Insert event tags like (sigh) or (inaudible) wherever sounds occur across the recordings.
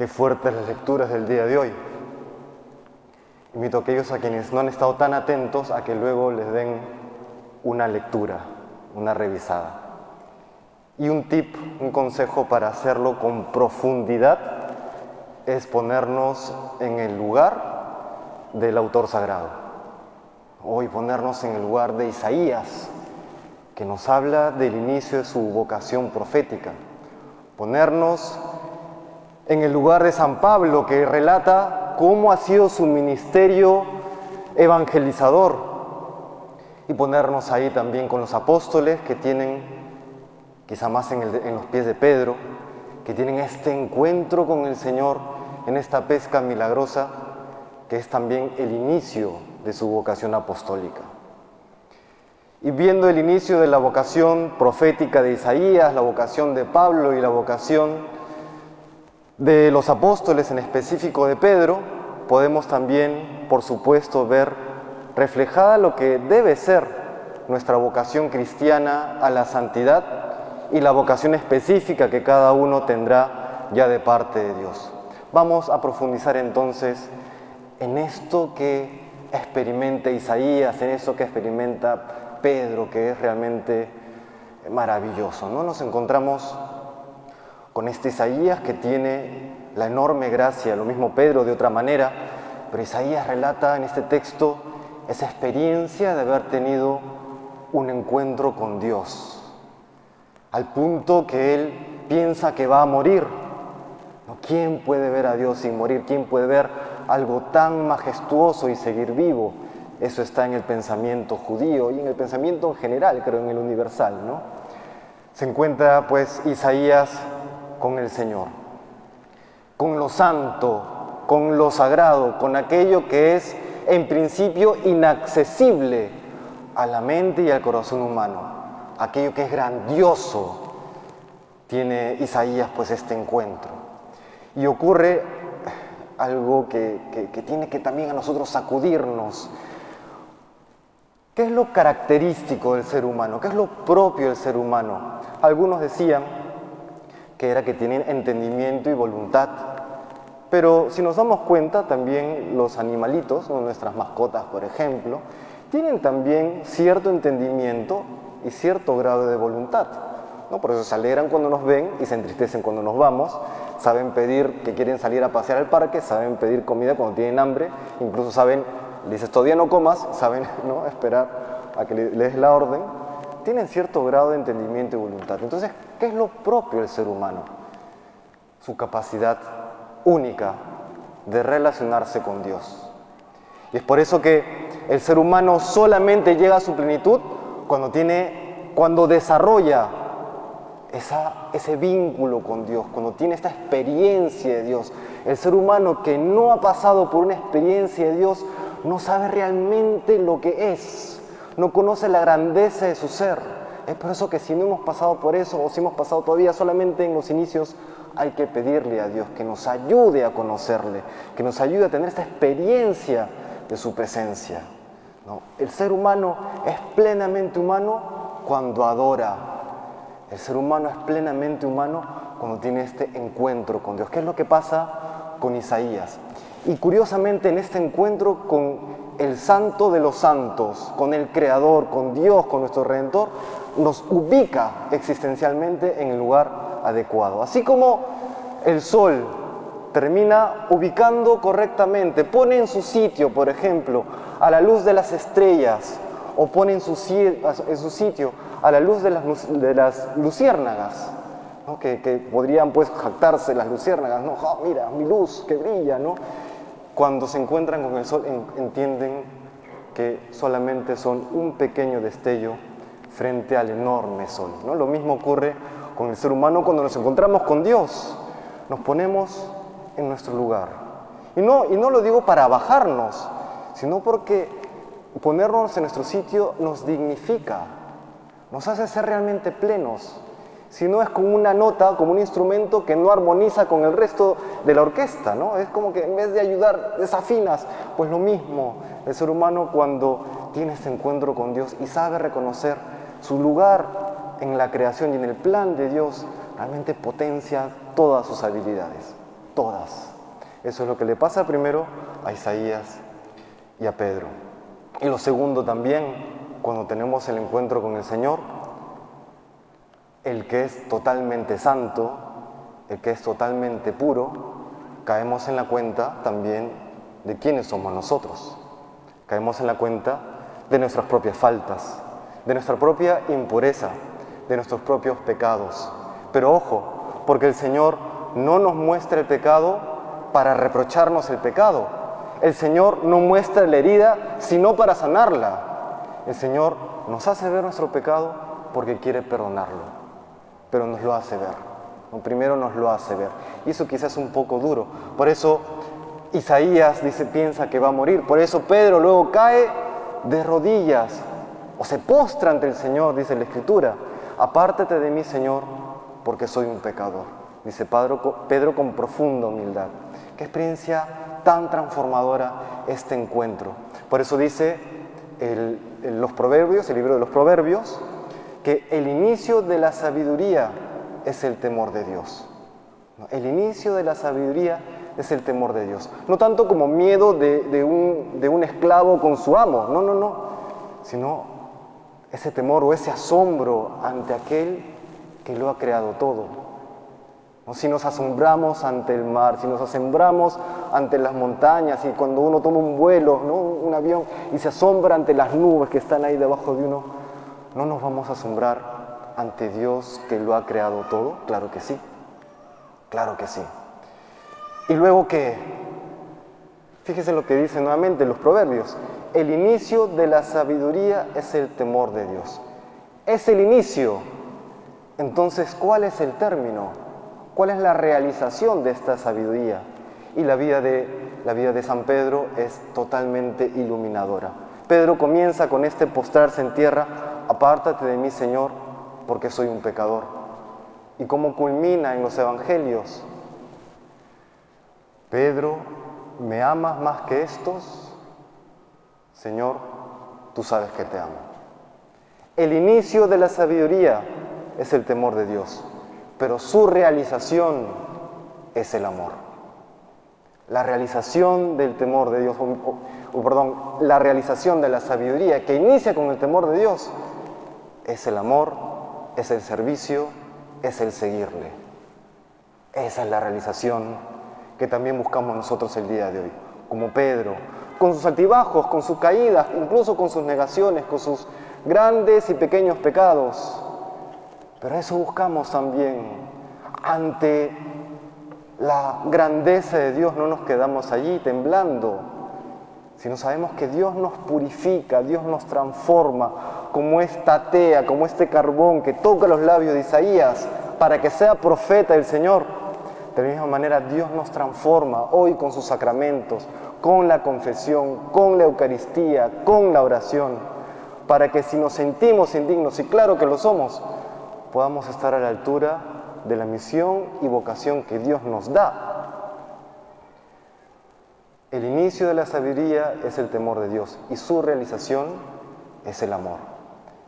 Qué fuertes las lecturas del día de hoy. Invito a aquellos a quienes no han estado tan atentos a que luego les den una lectura, una revisada. Y un tip, un consejo para hacerlo con profundidad es ponernos en el lugar del autor sagrado. Hoy ponernos en el lugar de Isaías, que nos habla del inicio de su vocación profética. Ponernos en el lugar de San Pablo, que relata cómo ha sido su ministerio evangelizador, y ponernos ahí también con los apóstoles que tienen, quizá más en, en, los pies de Pedro, que tienen este encuentro con el Señor en esta pesca milagrosa, que es también el inicio de su vocación apostólica. Y viendo el inicio de la vocación profética de Isaías, la vocación de Pablo y la vocación de los apóstoles, en específico de Pedro, podemos también, por supuesto, ver reflejada lo que debe ser nuestra vocación cristiana a la santidad y la vocación específica que cada uno tendrá ya de parte de Dios. Vamos a profundizar entonces en esto que experimenta Isaías, en eso que experimenta Pedro, que es realmente maravilloso. ¿no? Nos encontramos con este Isaías que tiene la enorme gracia, lo mismo Pedro de otra manera, pero Isaías relata en este texto esa experiencia de haber tenido un encuentro con Dios, al punto que él piensa que va a morir. ¿Quién puede ver a Dios sin morir? ¿Quién puede ver algo tan majestuoso y seguir vivo? Eso está en el pensamiento judío y en el pensamiento en general, creo, en el universal, ¿no? Se encuentra pues Isaías con el Señor, con lo santo, con lo sagrado, con aquello que es en principio inaccesible a la mente y al corazón humano, aquello que es grandioso. Tiene Isaías pues este encuentro. Y ocurre algo que, que, tiene que también a nosotros sacudirnos. ¿Qué es lo característico del ser humano? ¿Qué es lo propio del ser humano? Algunos decían que era que tienen entendimiento y voluntad. Pero si nos damos cuenta, también los animalitos, nuestras mascotas, por ejemplo, tienen también cierto entendimiento y cierto grado de voluntad. ¿no? Por eso se alegran cuando nos ven y se entristecen cuando nos vamos. Saben pedir que quieren salir a pasear al parque, saben pedir comida cuando tienen hambre, incluso saben, le dices todavía no comas, (laughs) saben ¿no? esperar a que le des la orden tienen cierto grado de entendimiento y voluntad. Entonces, ¿qué es lo propio del ser humano? Su capacidad única de relacionarse con Dios. Y es por eso que el ser humano solamente llega a su plenitud cuando tiene, cuando desarrolla esa, ese vínculo con Dios, cuando tiene esta experiencia de Dios. El ser humano que no ha pasado por una experiencia de Dios no sabe realmente lo que es no conoce la grandeza de su ser. Es por eso que si no hemos pasado por eso o si hemos pasado todavía solamente en los inicios, hay que pedirle a Dios que nos ayude a conocerle, que nos ayude a tener esta experiencia de su presencia. ¿no? El ser humano es plenamente humano cuando adora. El ser humano es plenamente humano cuando tiene este encuentro con Dios. ¿Qué es lo que pasa con Isaías? Y curiosamente en este encuentro con el santo de los santos, con el Creador, con Dios, con nuestro Redentor, nos ubica existencialmente en el lugar adecuado. Así como el sol termina ubicando correctamente, pone en su sitio, por ejemplo, a la luz de las estrellas, o pone en su, sitio a la luz de las, luciérnagas, que, podrían pues jactarse las luciérnagas, ¿no? Oh, mira, mi luz que brilla, ¿no? cuando se encuentran con el sol entienden que solamente son un pequeño destello frente al enorme sol. ¿no? Lo mismo ocurre con el ser humano cuando nos encontramos con Dios. Nos ponemos en nuestro lugar. Y no, y no lo digo para bajarnos, sino porque ponernos en nuestro sitio nos dignifica, nos hace ser realmente plenos, si no es como una nota, como un instrumento que no armoniza con el resto de la orquesta, ¿no? Es como que en vez de ayudar, desafinas. Pues lo mismo, el ser humano cuando tiene este encuentro con Dios y sabe reconocer su lugar en la creación y en el plan de Dios, realmente potencia todas sus habilidades. todas. Eso es lo que le pasa primero a Isaías y a Pedro. Y lo segundo también, cuando tenemos el encuentro con el Señor, el que es totalmente santo, el que es totalmente puro, caemos en la cuenta también de quiénes somos nosotros. Caemos en la cuenta de nuestras propias faltas, de nuestra propia impureza, de nuestros propios pecados. Pero ojo, porque el Señor no nos muestra el pecado para reprocharnos el pecado. El Señor no muestra la herida sino para sanarla. El Señor nos hace ver nuestro pecado porque quiere perdonarlo, pero nos lo hace ver. Primero nos lo hace ver. Y eso quizás es un poco duro. Por eso Isaías dice, piensa que va a morir. Por eso Pedro luego cae de rodillas o se postra ante el Señor, dice la Escritura. Apártate de mí, Señor, porque soy un pecador. Dice Pedro con profunda humildad. Qué experiencia tan transformadora este encuentro. Por eso dice los proverbios, el libro de los proverbios, que el inicio de la sabiduría es el temor de Dios. El inicio de la sabiduría es el temor de Dios. No tanto como miedo de, un, de un esclavo con su amo, no, no, no, sino ese temor o ese asombro ante aquel que lo ha creado todo. Si nos asombramos ante el mar, si nos asombramos ante las montañas y cuando uno toma un vuelo, ¿no? un avión y se asombra ante las nubes que están ahí debajo de uno, no nos vamos a asombrar ante Dios que lo ha creado todo? Claro que sí, claro que sí. Y luego que, fíjese lo que dice nuevamente los proverbios, el inicio de la sabiduría es el temor de Dios. Es el inicio. Entonces, ¿cuál es el término? ¿Cuál es la realización de esta sabiduría? Y la vida de, la vida de San Pedro es totalmente iluminadora. Pedro comienza con este postrarse en tierra, apártate de mí, Señor, porque soy un pecador. Y cómo culmina en los evangelios. Pedro, ¿me amas más que estos? Señor, tú sabes que te amo. El inicio de la sabiduría es el temor de Dios, pero su realización es el amor. La realización del temor de Dios, o, perdón, la realización de la sabiduría que inicia con el temor de Dios es el amor es el servicio, es el seguirle. Esa es la realización que también buscamos nosotros el día de hoy, como Pedro, con sus altibajos, con sus caídas, incluso con sus negaciones, con sus grandes y pequeños pecados. Pero eso buscamos también. Ante la grandeza de Dios no nos quedamos allí temblando, sino sabemos que Dios nos purifica, Dios nos transforma, como esta tea, como este carbón que toca los labios de Isaías para que sea profeta del Señor. De la misma manera Dios nos transforma hoy con sus sacramentos, con la confesión, con la Eucaristía, con la oración, para que si nos sentimos indignos, y claro que lo somos, podamos estar a la altura de la misión y vocación que Dios nos da. El inicio de la sabiduría es el temor de Dios y su realización es el amor.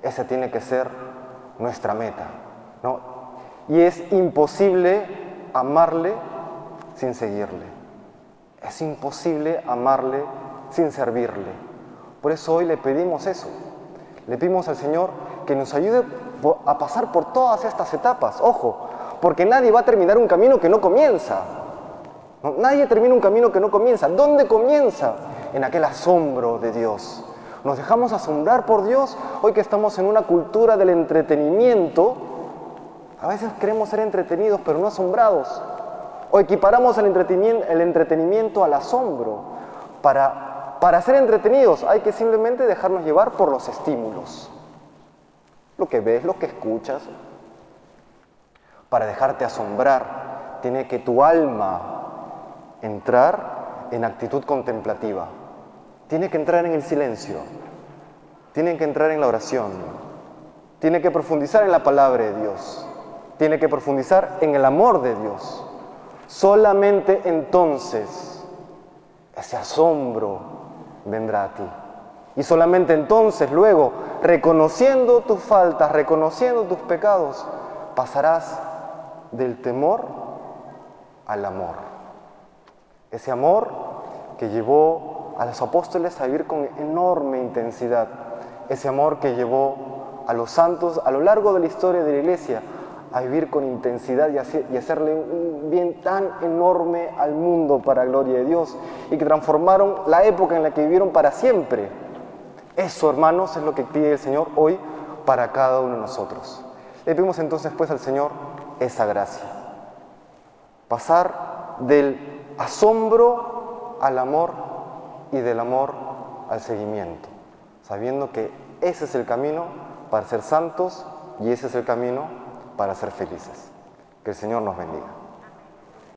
Esa tiene que ser nuestra meta. ¿no? Y es imposible amarle sin seguirle. Es imposible amarle sin servirle. Por eso hoy le pedimos eso. Le pedimos al Señor que nos ayude a pasar por todas estas etapas. Ojo, porque nadie va a terminar un camino que no comienza. Nadie termina un camino que no comienza. ¿Dónde comienza? En aquel asombro de Dios, nos dejamos asombrar por Dios hoy que estamos en una cultura del entretenimiento. A veces queremos ser entretenidos pero no asombrados. O equiparamos el entretenimiento, al asombro. Para, para ser entretenidos hay que simplemente dejarnos llevar por los estímulos. Lo que ves, lo que escuchas. Para dejarte asombrar, tiene que tu alma entrar en actitud contemplativa tiene que entrar en el silencio, tiene que entrar en la oración, tiene que profundizar en la palabra de Dios, tiene que profundizar en el amor de Dios. Solamente entonces ese asombro vendrá a ti. Y solamente entonces luego, reconociendo tus faltas, reconociendo tus pecados, pasarás del temor al amor. Ese amor que llevó a los apóstoles a vivir con enorme intensidad. Ese amor que llevó a los santos a lo largo de la historia de la iglesia a vivir con intensidad y, hacerle un bien tan enorme al mundo para gloria de Dios y que transformaron la época en la que vivieron para siempre. Eso, hermanos, es lo que pide el Señor hoy para cada uno de nosotros. Le pedimos entonces pues al Señor esa gracia. Pasar del asombro al amor y del amor al seguimiento, sabiendo que ese es el camino para ser santos y ese es el camino para ser felices. Que el Señor nos bendiga.